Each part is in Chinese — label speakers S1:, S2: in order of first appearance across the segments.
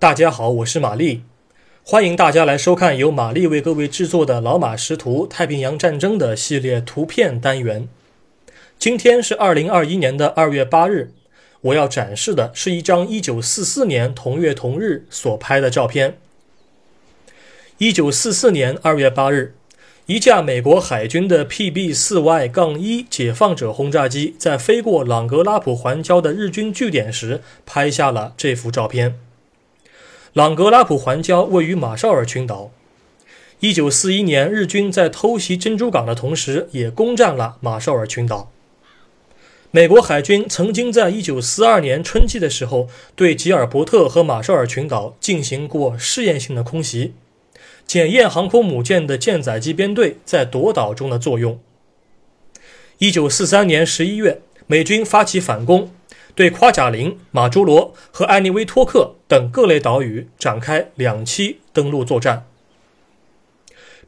S1: 大家好，我是玛丽，欢迎大家来收看由玛丽为各位制作的《老马识图：太平洋战争》的系列图片单元。今天是二零二一年的二月八日，我要展示的是一张一九四四年同月同日所拍的照片。一九四四年二月八日，一架美国海军的 PB 四 Y 杠一解放者轰炸机在飞过朗格拉普环礁的日军据点时，拍下了这幅照片。朗格拉普环礁位于马绍尔群岛。一九四一年，日军在偷袭珍珠港的同时，也攻占了马绍尔群岛。美国海军曾经在一九四二年春季的时候，对吉尔伯特和马绍尔群岛进行过试验性的空袭，检验航空母舰的舰载机编队在夺岛中的作用。一九四三年十一月，美军发起反攻。对夸贾林、马朱罗和艾尼威托克等各类岛屿展开两栖登陆作战。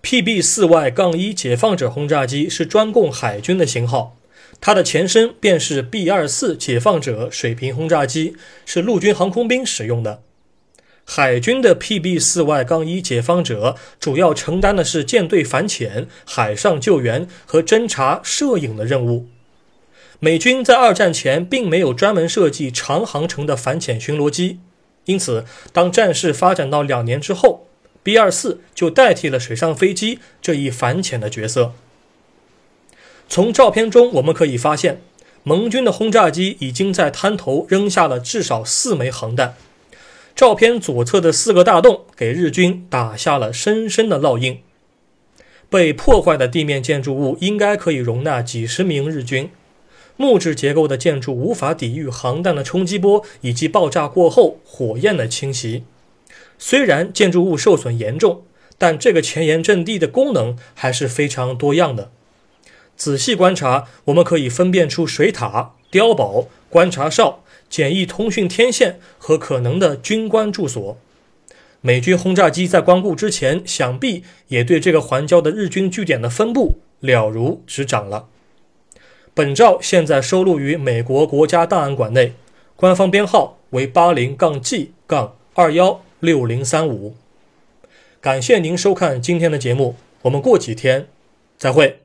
S1: PB 四 Y 杠一解放者轰炸机是专供海军的型号，它的前身便是 B 二四解放者水平轰炸机，是陆军航空兵使用的。海军的 PB 四 Y 杠一解放者主要承担的是舰队反潜、海上救援和侦察、摄影的任务。美军在二战前并没有专门设计长航程的反潜巡逻机，因此，当战事发展到两年之后，B-24 就代替了水上飞机这一反潜的角色。从照片中我们可以发现，盟军的轰炸机已经在滩头扔下了至少四枚航弹。照片左侧的四个大洞给日军打下了深深的烙印。被破坏的地面建筑物应该可以容纳几十名日军。木质结构的建筑无法抵御航弹的冲击波以及爆炸过后火焰的侵袭。虽然建筑物受损严重，但这个前沿阵地的功能还是非常多样的。仔细观察，我们可以分辨出水塔、碉堡、观察哨、简易通讯天线和可能的军官住所。美军轰炸机在光顾之前，想必也对这个环礁的日军据点的分布了如指掌了。本照现在收录于美国国家档案馆内，官方编号为八零杠 G 杠二幺六零三五。感谢您收看今天的节目，我们过几天再会。